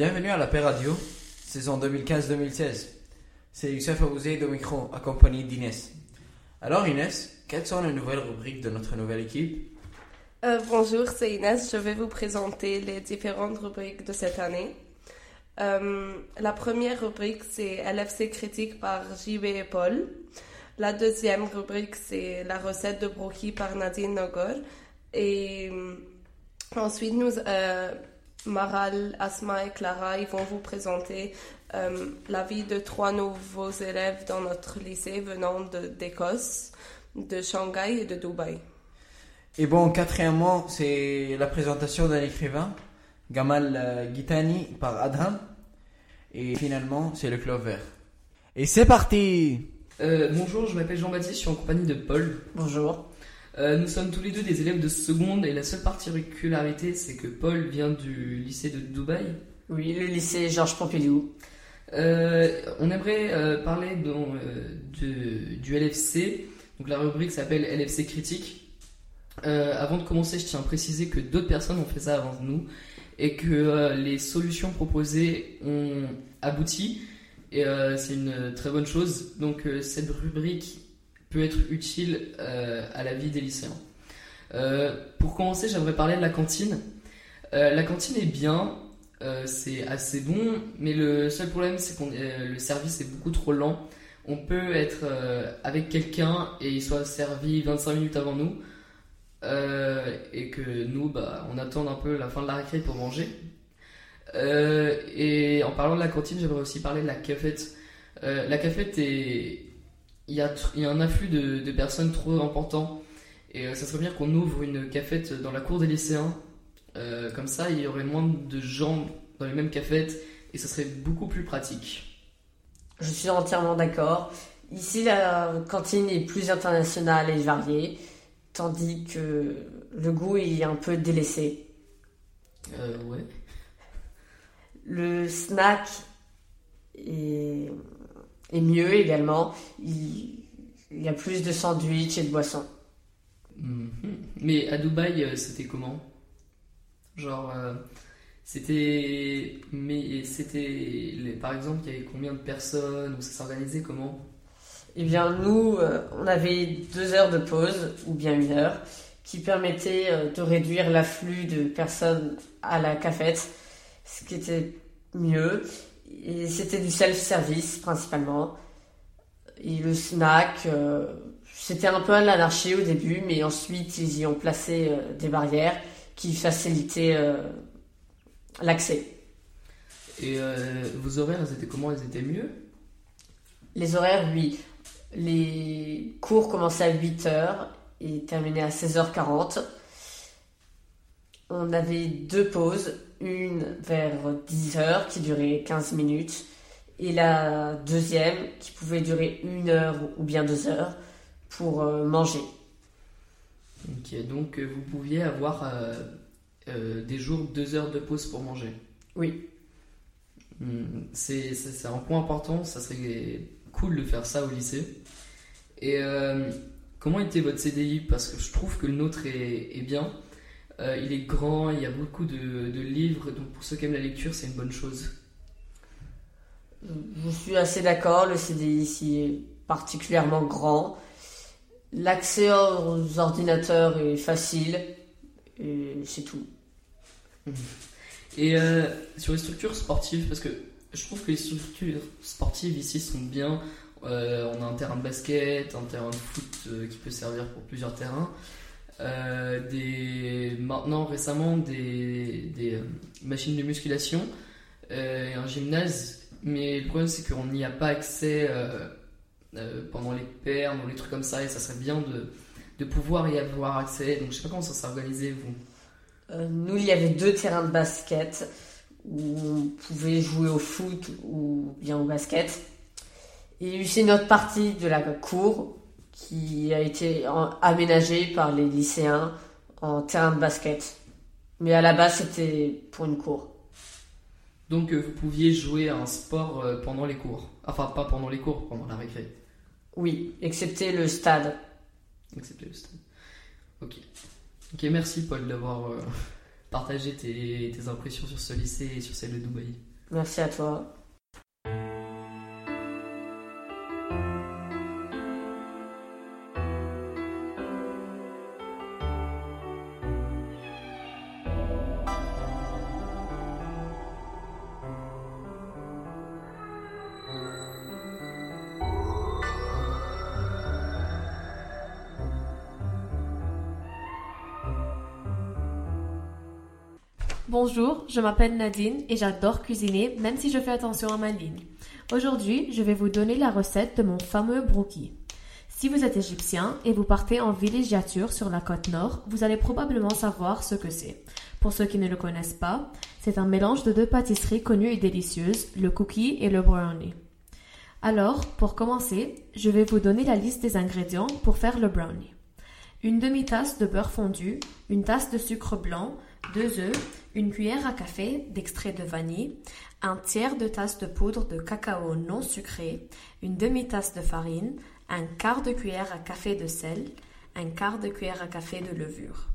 Bienvenue à la Paix Radio, saison 2015-2016. C'est Youssef Abouzé au micro, accompagné d'Inès. Alors Inès, quelles sont les nouvelles rubriques de notre nouvelle équipe? Euh, bonjour, c'est Inès. Je vais vous présenter les différentes rubriques de cette année. Euh, la première rubrique, c'est LFC critique par JB et Paul. La deuxième rubrique, c'est la recette de brocchi par Nadine Nogor. Et euh, ensuite, nous, Maral, Asma et Clara, ils vont vous présenter euh, la vie de trois nouveaux élèves dans notre lycée venant de- d'Écosse, de Shanghai et de Dubaï. Et bon, quatrièmement, c'est la présentation d'un écrivain, Gamal euh, Gitani par Adham. Et finalement, c'est le Club Vert. Et c'est parti Euh, bonjour, je m'appelle Jean-Baptiste, je suis en compagnie de Paul. Bonjour. Euh, nous sommes tous les deux des élèves de seconde et la seule particularité c'est que Paul vient du lycée de Dubaï. Oui, le lycée Georges Pompidou. Euh, on aimerait euh, parler dans, euh, de- du LFC, donc la rubrique s'appelle LFC critique. Avant de commencer, je tiens à préciser que d'autres personnes ont fait ça avant nous et que les solutions proposées ont abouti et c'est une très bonne chose. Donc cette rubrique peut être utile euh, à la vie des lycéens. Euh, pour commencer, j'aimerais parler de la cantine. Euh, la cantine est bien, c'est assez bon, mais le seul problème c'est que le service est beaucoup trop lent. On peut être avec quelqu'un et il soit servi 25 minutes avant nous, et que nous, bah, on attend un peu la fin de la récré pour manger. Et en parlant de la cantine, j'aimerais aussi parler de la cafette. La cafette est. Il y, a, tr- il y a un afflux de, de personnes trop important. Et euh, ça serait bien qu'on ouvre une cafette dans la cour des lycéens. Euh, comme ça, il y aurait moins de gens dans les mêmes cafettes et ça serait beaucoup plus pratique. Je suis entièrement d'accord. Ici, la cantine est plus internationale et variée, tandis que le goût est un peu délaissé. Euh, ouais. Le snack est, est mieux également. Il, il y a plus de sandwichs et de boissons. Mhm. Mais à Dubaï, euh, c'était comment? Genre, euh, c'était. Mais c'était. Par exemple, il y avait combien de personnes? Ou ça s'organisait comment? Eh bien, nous, euh, on avait deux heures de pause, ou bien une heure, qui permettait euh, de réduire l'afflux de personnes à la cafette, ce qui était mieux. Et c'était du self-service, principalement. Et le snack, euh, c'était un peu à l'anarchie au début, mais ensuite, ils y ont placé euh, des barrières qui facilitaient euh, l'accès. Et vos horaires, elles étaient comment? Elles étaient mieux? Les horaires, oui. Les cours commençaient à 8h et terminaient à 16h40. On avait deux pauses, une vers 10h qui durait 15 minutes et la deuxième qui pouvait durer une heure ou bien deux heures pour euh, manger. Ok, donc euh, vous pouviez avoir euh, euh, des jours, deux heures de pause pour manger. Oui. Hmm, C'est un point important, ça serait cool de faire ça au lycée. Et euh, comment était votre CDI Parce que je trouve que le nôtre est, est bien. Euh, il est grand, il y a beaucoup de, de livres, donc pour ceux qui aiment la lecture, c'est une bonne chose. Je suis assez d'accord, le CDI ici est particulièrement grand. L'accès aux ordinateurs est facile et c'est tout. Et euh, sur les structures sportives, parce que je trouve que les structures sportives ici sont bien. Euh, on a un terrain de basket, un terrain de foot qui peut servir pour plusieurs terrains. Euh, des, maintenant, récemment, des, des euh, machines de musculation euh, et un gymnase. Mais le problème, c'est qu'on n'y a pas accès pendant les permes ou les trucs comme ça. Et ça serait bien de, de pouvoir y avoir accès. Donc, je sais pas comment ça s'est organisé, vous. Nous, il y avait deux terrains de basket où on pouvait jouer au foot ou bien au basket. Et c'est notre partie de la cour qui a été en- aménagée par les lycéens en terrain de basket. Mais à la base, c'était pour une cour. Donc euh, vous pouviez jouer à un sport euh, pendant les cours. Enfin, pas pendant les cours, pendant la récré. Oui, excepté le stade. Excepté le stade. Ok. Ok, merci Paul d'avoir euh, partagé tes, tes impressions sur ce lycée et sur celle de Dubaï. Merci à toi. Bonjour, je m'appelle Nadine et j'adore cuisiner même si je fais attention à ma ligne. Aujourd'hui, je vais vous donner la recette de mon fameux brookie. Si vous êtes égyptien et vous partez en villégiature sur la côte nord, vous allez probablement savoir ce que c'est. Pour ceux qui ne le connaissent pas, c'est un mélange de deux pâtisseries connues et délicieuses, le cookie et le brownie. Alors, pour commencer, je vais vous donner la liste des ingrédients pour faire le brownie. Une demi-tasse de beurre fondu, une tasse de sucre blanc, deux œufs, une cuillère à café d'extrait de vanille, un tiers de tasse de poudre de cacao non sucré, une demi-tasse de farine, un quart de cuillère à café de sel, un quart de cuillère à café de levure.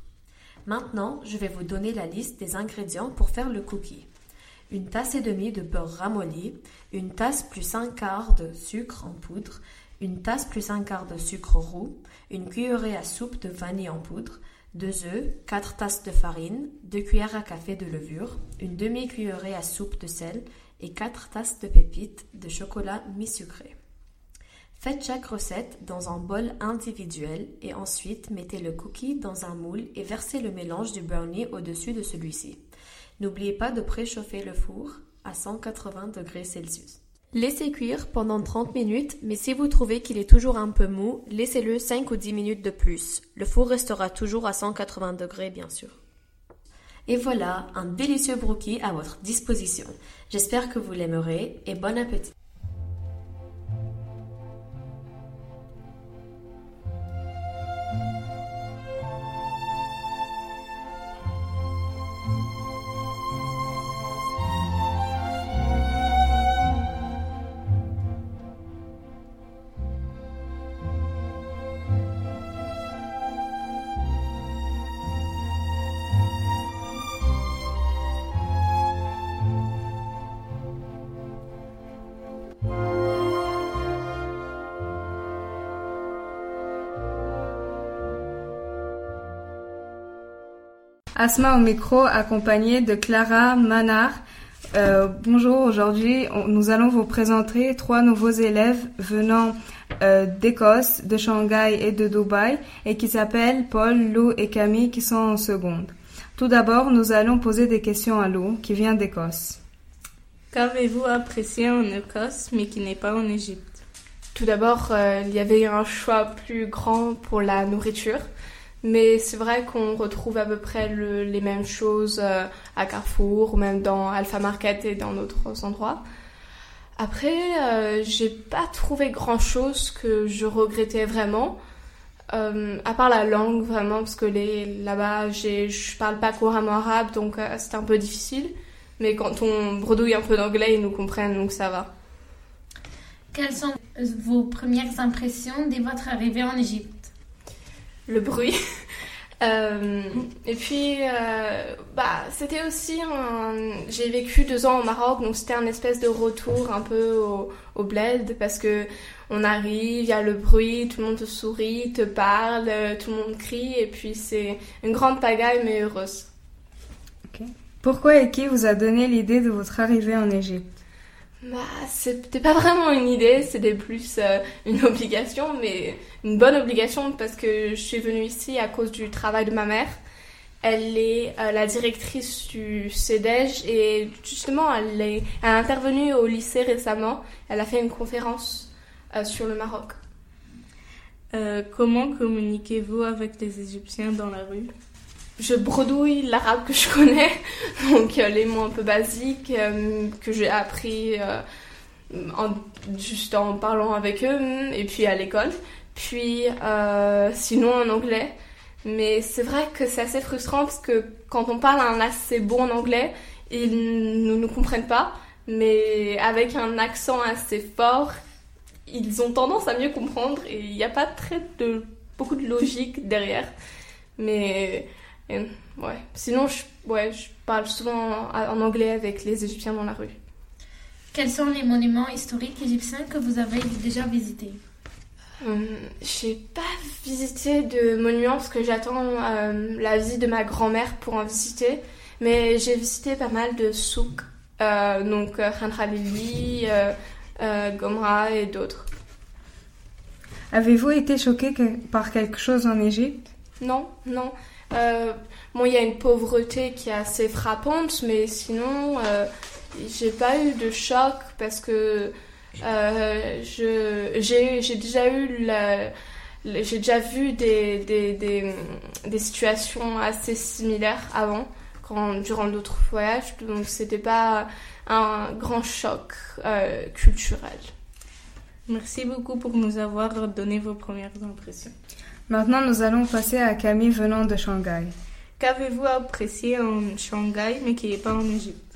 Maintenant, je vais vous donner la liste des ingrédients pour faire le cookie. Une tasse et demie de beurre ramolli, une tasse plus un quart de sucre en poudre, une tasse plus un quart de sucre roux, une cuillerée à soupe de vanille en poudre, 2 œufs, 4 tasses de farine, 2 cuillères à café de levure, une demi-cuillerée à soupe de sel et 4 tasses de pépites de chocolat mi-sucré. Faites chaque recette dans un bol individuel et ensuite mettez le cookie dans un moule et versez le mélange du brownie au-dessus de celui-ci. N'oubliez pas de préchauffer le four à 180 degrés Celsius. Laissez cuire pendant 30 minutes, mais si vous trouvez qu'il est toujours un peu mou, laissez-le 5 ou 10 minutes de plus. Le four restera toujours à 180 degrés, bien sûr. Et voilà, un délicieux brookie à votre disposition. J'espère que vous l'aimerez et bon appétit. Asma au micro, accompagnée de Clara Manard. Euh, bonjour, aujourd'hui nous allons vous présenter trois nouveaux élèves venant euh, d'Écosse, de Shanghai et de Dubaï et qui s'appellent Paul, Lou et Camille qui sont en seconde. Tout d'abord, nous allons poser des questions à Lou qui vient d'Écosse. Qu'avez-vous apprécié en Écosse mais qui n'est pas en Égypte? Tout d'abord, euh, il y avait un choix plus grand pour la nourriture. Mais c'est vrai qu'on retrouve à peu près les mêmes choses euh, à Carrefour ou même dans Alpha Market et dans d'autres endroits. Après, euh, j'ai pas trouvé grand chose que je regrettais vraiment. Euh, à part la langue vraiment parce que là-bas je parle pas couramment arabe donc c'est un peu difficile mais quand on bredouille un peu d'anglais ils nous comprennent donc ça va. Quelles sont vos premières impressions dès votre arrivée en Égypte? Le bruit. Euh, et puis, euh, bah, c'était aussi J'ai vécu deux ans au Maroc, donc c'était un espèce de retour un peu au, bled parce que on arrive, il y a le bruit, tout le monde te sourit, te parle, tout le monde crie, et puis c'est une grande pagaille mais heureuse. Pourquoi et qui vous a donné l'idée de votre arrivée en Égypte? Bah, c'était pas vraiment une idée, c'était plus euh, une obligation, mais une bonne obligation parce que je suis venue ici à cause du travail de ma mère. Elle est euh, la directrice du CEDEJ et justement elle, est, elle a intervenu au lycée récemment. Elle a fait une conférence euh, sur le Maroc. comment communiquez-vous avec les Égyptiens dans la rue? Je bredouille l'arabe que je connais, donc euh, les mots un peu basiques euh, que j'ai appris euh, en, juste en parlant avec eux et puis à l'école. Puis sinon en anglais. Mais c'est vrai que c'est assez frustrant parce que quand on parle un assez bon anglais, ils ne nous comprennent pas. Mais avec un accent assez fort, ils ont tendance à mieux comprendre et il n'y a pas très de, beaucoup de logique derrière. Mais ouais. Sinon, je, ouais, je parle souvent en anglais avec les Égyptiens dans la rue. Quels sont les monuments historiques égyptiens que vous avez déjà visités? Hum, J'ai pas visité de monuments parce que j'attends euh, la visite de ma grand-mère pour en visiter. Mais j'ai visité pas mal de souks, euh, donc euh, Khan Khalili, euh, euh, Gomra et d'autres. Avez-vous été choqué que- par quelque chose en Égypte? Non, non. Euh, bon, il y a une pauvreté qui est assez frappante, mais sinon, euh, j'ai pas eu de choc parce que euh, j'ai déjà eu la- j'ai déjà vu des, des, des, des situations assez similaires avant, quand, durant d'autres voyages, donc c'était pas un grand choc euh, culturel. Merci beaucoup pour nous avoir donné vos premières impressions. Maintenant, nous allons passer à Camille venant de Shanghai. Qu'avez-vous apprécié en Shanghai mais qui n'est pas en Égypte?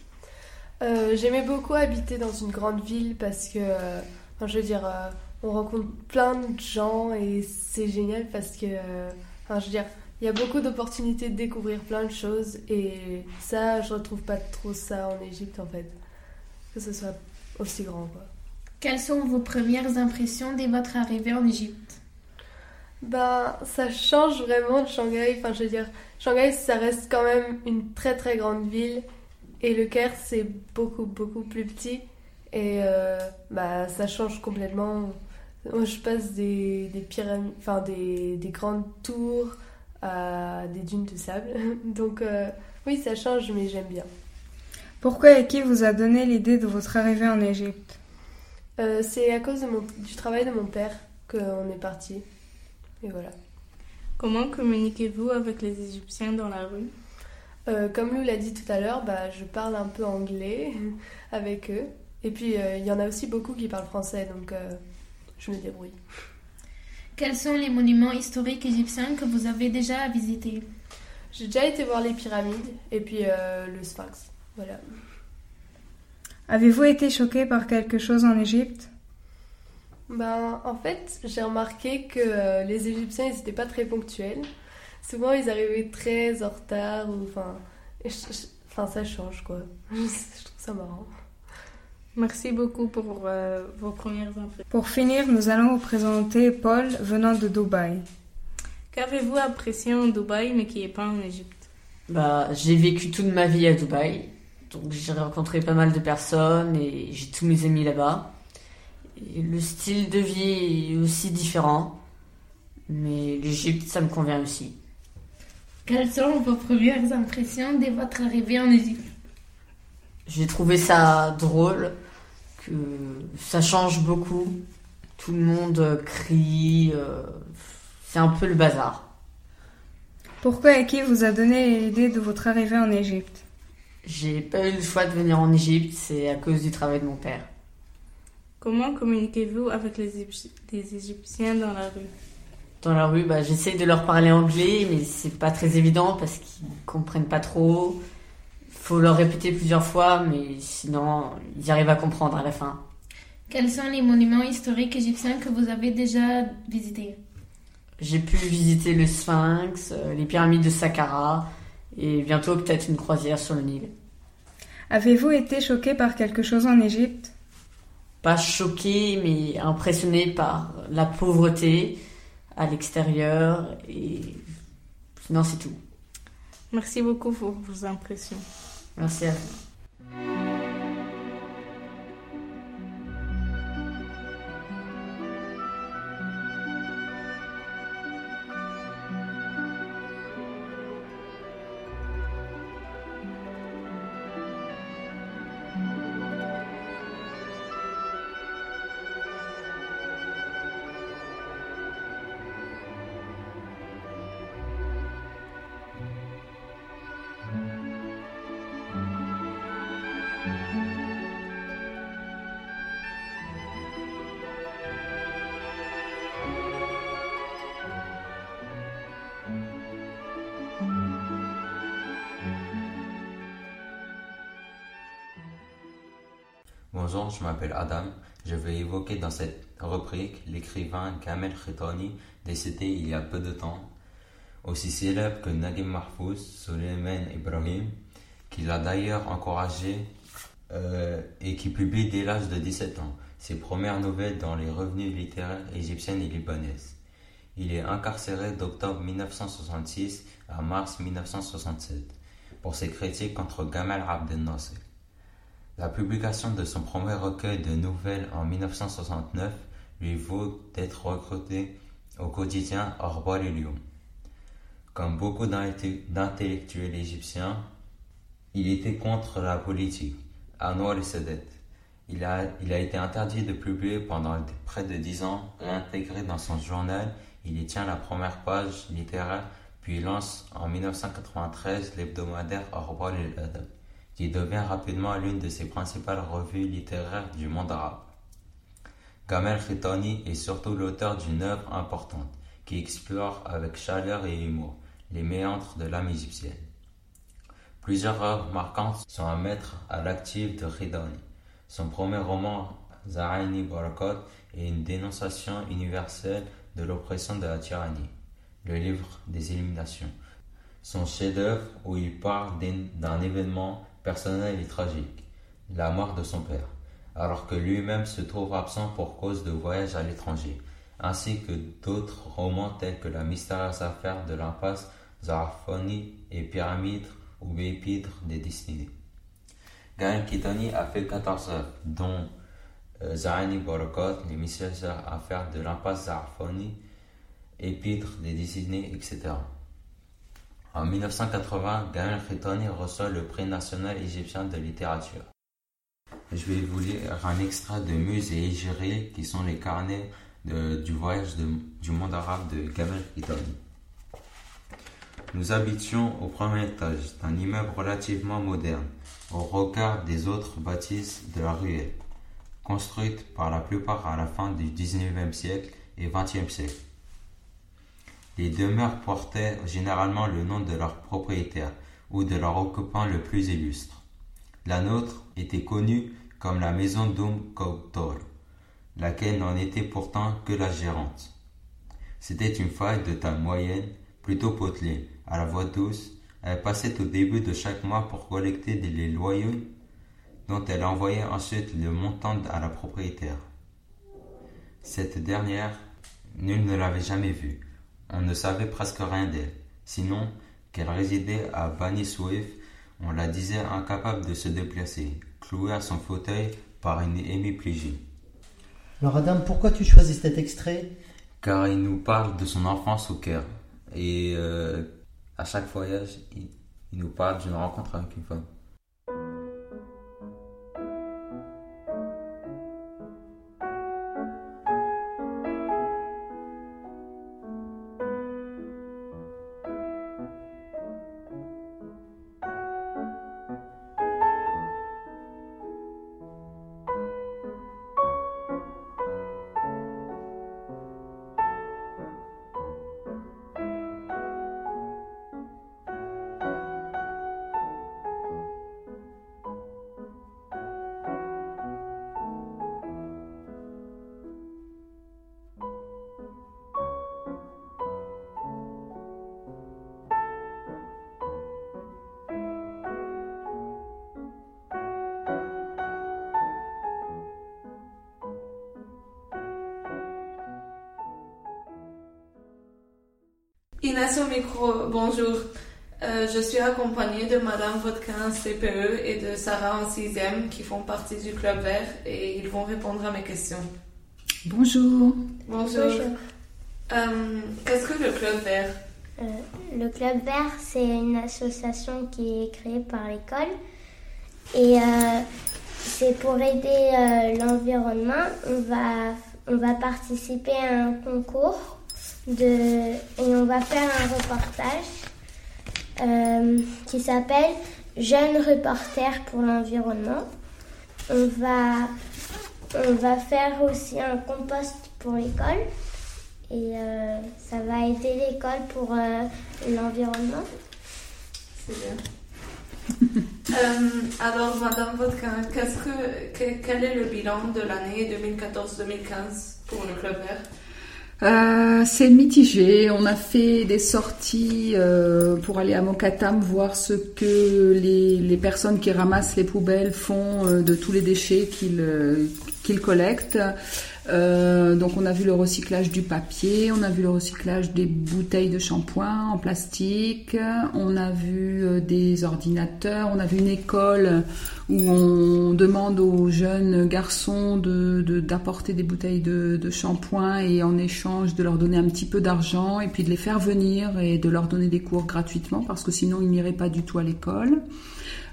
Euh, J'aimais beaucoup habiter dans une grande ville parce que, euh, enfin, je veux dire, euh, on rencontre plein de gens et c'est génial parce que, euh, enfin, je veux dire, il y a beaucoup d'opportunités de découvrir plein de choses et ça, je retrouve pas trop ça en Égypte en fait, que ce soit aussi grand quoi. Quelles sont vos premières impressions dès votre arrivée en Égypte? Bah, ça change vraiment de Shanghai. Enfin, je veux dire, Shanghai, ça reste quand même une très très grande ville. Et le Caire, c'est beaucoup beaucoup plus petit. Et euh, bah, ça change complètement. Moi, je passe des, des pyramides, enfin, des, des grandes tours à des dunes de sable. Donc, euh, oui, ça change, mais j'aime bien. Pourquoi et qui vous a donné l'idée de votre arrivée en Égypte? Euh, c'est à cause de mon, du travail de mon père qu'on est parti. Et voilà. Comment communiquez-vous avec les Égyptiens dans la rue? Euh, comme Lou l'a dit tout à l'heure, bah, je parle un peu anglais avec eux. Et puis, euh, il y en a aussi beaucoup qui parlent français, donc euh, je me débrouille. Quels sont les monuments historiques égyptiens que vous avez déjà visités? J'ai déjà été voir les pyramides et puis euh, le sphinx. Voilà. Avez-vous été choqué par quelque chose en Égypte? Ben, en fait, j'ai remarqué que euh, les Égyptiens, ils n'étaient pas très ponctuels. Souvent, ils arrivaient très en retard ou enfin, enfin, ça change quoi. je trouve ça marrant. Merci beaucoup pour euh, vos premières impressions. Pour finir, nous allons vous présenter Paul venant de Dubaï. Qu'avez-vous apprécié en Dubaï mais qui n'est pas en Égypte? Bah, j'ai vécu toute ma vie à Dubaï. Donc j'ai rencontré pas mal de personnes et j'ai tous mes amis là-bas. Et le style de vie est aussi différent. Mais l'Égypte, ça me convient aussi. Quelles sont vos premières impressions dès votre arrivée en Égypte? J'ai trouvé ça drôle, que ça change beaucoup. Tout le monde crie, euh, c'est un peu le bazar. Pourquoi et qui vous a donné l'idée de votre arrivée en Égypte? J'ai pas eu le choix de venir en Égypte, c'est à cause du travail de mon père. Comment communiquez-vous avec les, Égypti- les Égyptiens dans la rue? Dans la rue, bah, j'essaie de leur parler anglais, mais c'est pas très évident parce qu'ils comprennent pas trop. Faut leur répéter plusieurs fois, mais sinon, ils arrivent à comprendre à la fin. Quels sont les monuments historiques égyptiens que vous avez déjà visités? J'ai pu visiter le Sphinx, euh, les pyramides de Saqqara, et bientôt peut-être une croisière sur le Nil. Avez-vous été choqué par quelque chose en Égypte? Pas choqué, mais impressionné par la pauvreté à l'extérieur, et sinon c'est tout. Merci beaucoup pour vos impressions. Merci à vous. Bonjour, je m'appelle Adam. Je vais évoquer dans cette rubrique l'écrivain Kamel Khitani, décédé il y a peu de temps, aussi célèbre que Naguib Mahfouz, Suleiman Ibrahim, qui l'a d'ailleurs encouragé euh, et qui publie dès l'âge de 17 ans ses premières nouvelles dans les revenus littéraires égyptiennes et libanaises. Il est incarcéré d'octobre 1966 à mars 1967 pour ses critiques contre Gamal Abdel Nasser. La publication de son premier recueil de nouvelles en 1969 lui vaut d'être recruté au quotidien Orba Lyon. Comme beaucoup d'intellectuels égyptiens, il était contre la politique, Noir et Sadet. Il a, été interdit de publier pendant près de dix ans, réintégré dans son journal, il y tient la première page littéraire, puis lance en 1993 l'hebdomadaire Orba Adab qui devient rapidement l'une de ses principales revues littéraires du monde arabe. Gamel Khitani est surtout l'auteur d'une œuvre importante qui explore avec chaleur et humour les méandres de l'âme égyptienne. Plusieurs œuvres marquantes sont à mettre à l'actif de Khidani. Son premier roman, Zahani Barakot, est une dénonciation universelle de l'oppression de la tyrannie, le livre des illuminations. Son chef-d'œuvre où il parle d'un événement personnel et tragique, la mort de son père, alors que lui-même se trouve absent pour cause de voyage à l'étranger, ainsi que d'autres romans tels que La mystérieuse affaire de l'impasse Zarfoni et Pyramide ou Bépidre des destinées. Gaël Kitani a fait 14 œuvres, dont euh, Zahani Borokot, Les mystérieuses affaires de l'impasse Zarfoni, Épître des destinées, etc. En 1980, Gaël Khitani reçoit le prix national égyptien de littérature. Je vais vous lire un extrait de Muse et Égéré, qui sont les carnets du voyage du monde arabe de Gaël Khitani. Nous habitions au premier étage d'un immeuble relativement moderne, au regard des autres bâtisses de la ruelle, construites par la plupart à la fin du XIXe siècle et XXe siècle. Les demeures portaient généralement le nom de leur propriétaire ou de leur occupant le plus illustre. La nôtre était connue comme la maison d'Oum Koutor, laquelle n'en était pourtant que la gérante. C'était une femme de taille moyenne, plutôt potelée, à la voix douce. Elle passait au début de chaque mois pour collecter les loyaux dont elle envoyait ensuite le montant à la propriétaire. Cette dernière, nul ne l'avait jamais vue. On ne savait presque rien d'elle, sinon qu'elle résidait à Bani Souif, on la disait incapable de se déplacer, clouée à son fauteuil par une hémiplégie. Alors Adam, pourquoi tu choisis cet extrait? Car il nous parle de son enfance au Caire. Et euh, à chaque voyage, il nous parle d'une rencontre avec une femme. Inès au micro, bonjour. Euh, je suis accompagnée de Madame Vodkin CPE et de Sarah en 6e qui font partie du Club Vert et ils vont répondre à mes questions. Bonjour. Bonjour. Euh, Qu'est-ce que le Club Vert? Euh, Le Club Vert, c'est une association qui est créée par l'école et euh, c'est pour aider l'environnement. On va, on va participer à un concours et on va faire un reportage euh, qui s'appelle Jeunes reporters pour l'environnement. On va, on va faire aussi un compost pour l'école et euh, ça va aider l'école pour euh, l'environnement. C'est bien. alors, Madame Vodka, qu'est-ce que, quel est le bilan de l'année 2014-2015 pour le Club Vert? Euh, c'est mitigé. On a fait des sorties euh, pour aller à Mokatam voir ce que les, les personnes qui ramassent les poubelles font euh, de tous les déchets qu'ils qu'ils collectent. Euh, donc on a vu le recyclage du papier, on a vu le recyclage des bouteilles de shampoing en plastique, on a vu euh, des ordinateurs, on a vu une école où on demande aux jeunes garçons de, de- d'apporter des bouteilles de, de shampoing et en échange de leur donner un petit peu d'argent et puis de les faire venir et de leur donner des cours gratuitement parce que sinon ils n'iraient pas du tout à l'école.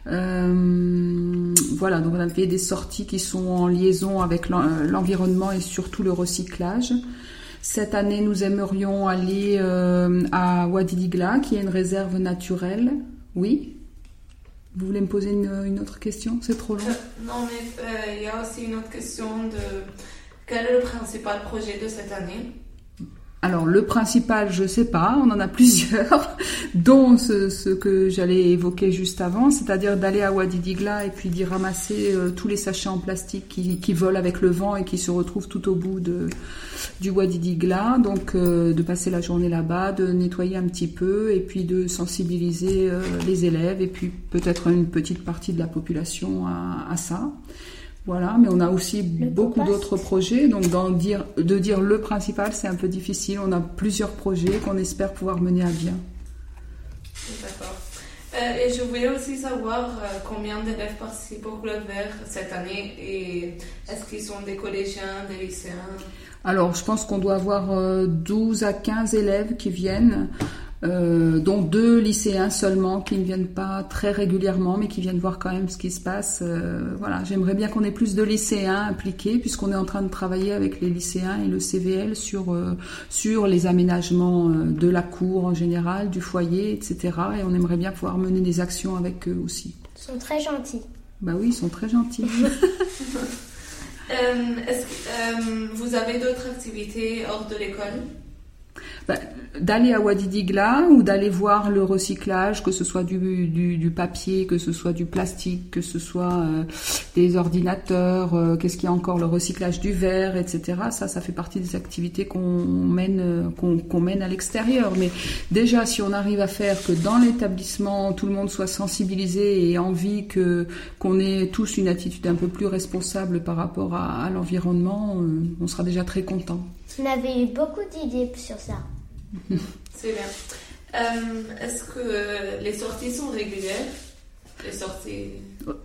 Euh, voilà, donc on a fait des sorties qui sont en liaison avec euh, l'environnement et surtout le recyclage. Cette année, nous aimerions aller euh, à Wadidigla, qui est une réserve naturelle. Oui? Vous voulez me poser une, autre question? C'est trop long. Non, mais il y a aussi une autre question de quel est le principal projet de cette année? Alors, le principal, je sais pas, on en a plusieurs, dont ce, que j'allais évoquer juste avant, c'est-à-dire d'aller à Wadidigla et puis d'y ramasser euh, tous les sachets en plastique qui, volent avec le vent et qui se retrouvent tout au bout de, du Wadidigla. Donc, euh, de passer la journée là-bas, de nettoyer un petit peu et puis de sensibiliser euh, les élèves et puis peut-être une petite partie de la population à, à ça. Voilà, mais on a aussi beaucoup d'autres projets, donc dire, de dire le principal, c'est un peu difficile. On a plusieurs projets qu'on espère pouvoir mener à bien. D'accord. Euh, et je voulais aussi savoir euh, combien d'élèves participent au Club Vert cette année et est-ce qu'ils sont des collégiens, des lycéens? Alors, je pense qu'on doit avoir euh, 12 à 15 élèves qui viennent, euh, dont deux lycéens seulement qui ne viennent pas très régulièrement, mais qui viennent voir quand même ce qui se passe. Euh, voilà, j'aimerais bien qu'on ait plus de lycéens impliqués, puisqu'on est en train de travailler avec les lycéens et le CVL sur euh, sur les aménagements euh, de la cour en général, du foyer, etc. Et on aimerait bien pouvoir mener des actions avec eux aussi. Ils sont très gentils. Bah oui, ils sont très gentils. Euh, est-ce que euh, vous avez d'autres activités hors de l'école? D'aller à Wadidigla ou d'aller voir le recyclage, que ce soit du, du, papier, que ce soit du plastique, que ce soit euh, des ordinateurs, euh, qu'est-ce qu'il y a encore, le recyclage du verre, etc. Ça, ça fait partie des activités qu'on mène, euh, qu'on qu'on mène à l'extérieur. Mais déjà, si on arrive à faire que dans l'établissement, tout le monde soit sensibilisé et envie que qu'on ait tous une attitude un peu plus responsable par rapport à, l'environnement, on sera déjà très content. On avait eu beaucoup d'idées sur ça? C'est bien. Euh, est-ce que euh, les sorties sont régulières? Les sorties?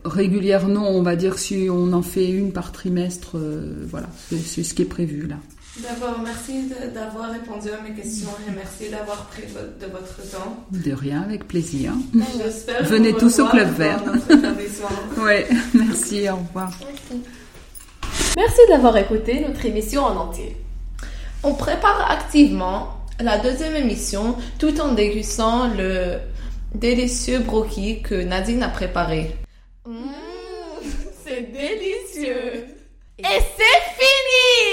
Régulière, non, on va dire si on en fait une par trimestre, euh, voilà, c'est ce qui est prévu là. D'abord, merci d'avoir répondu à mes questions et merci d'avoir pris vo- de votre temps. De rien, avec plaisir. J'espère Venez vous tous au revoir Club Vert. merci, au revoir. Merci d'avoir écouté notre émission en entier. On prépare activement la deuxième émission tout en dégustant le délicieux brocchi que Nadine a préparé. C'est délicieux. Et c'est fini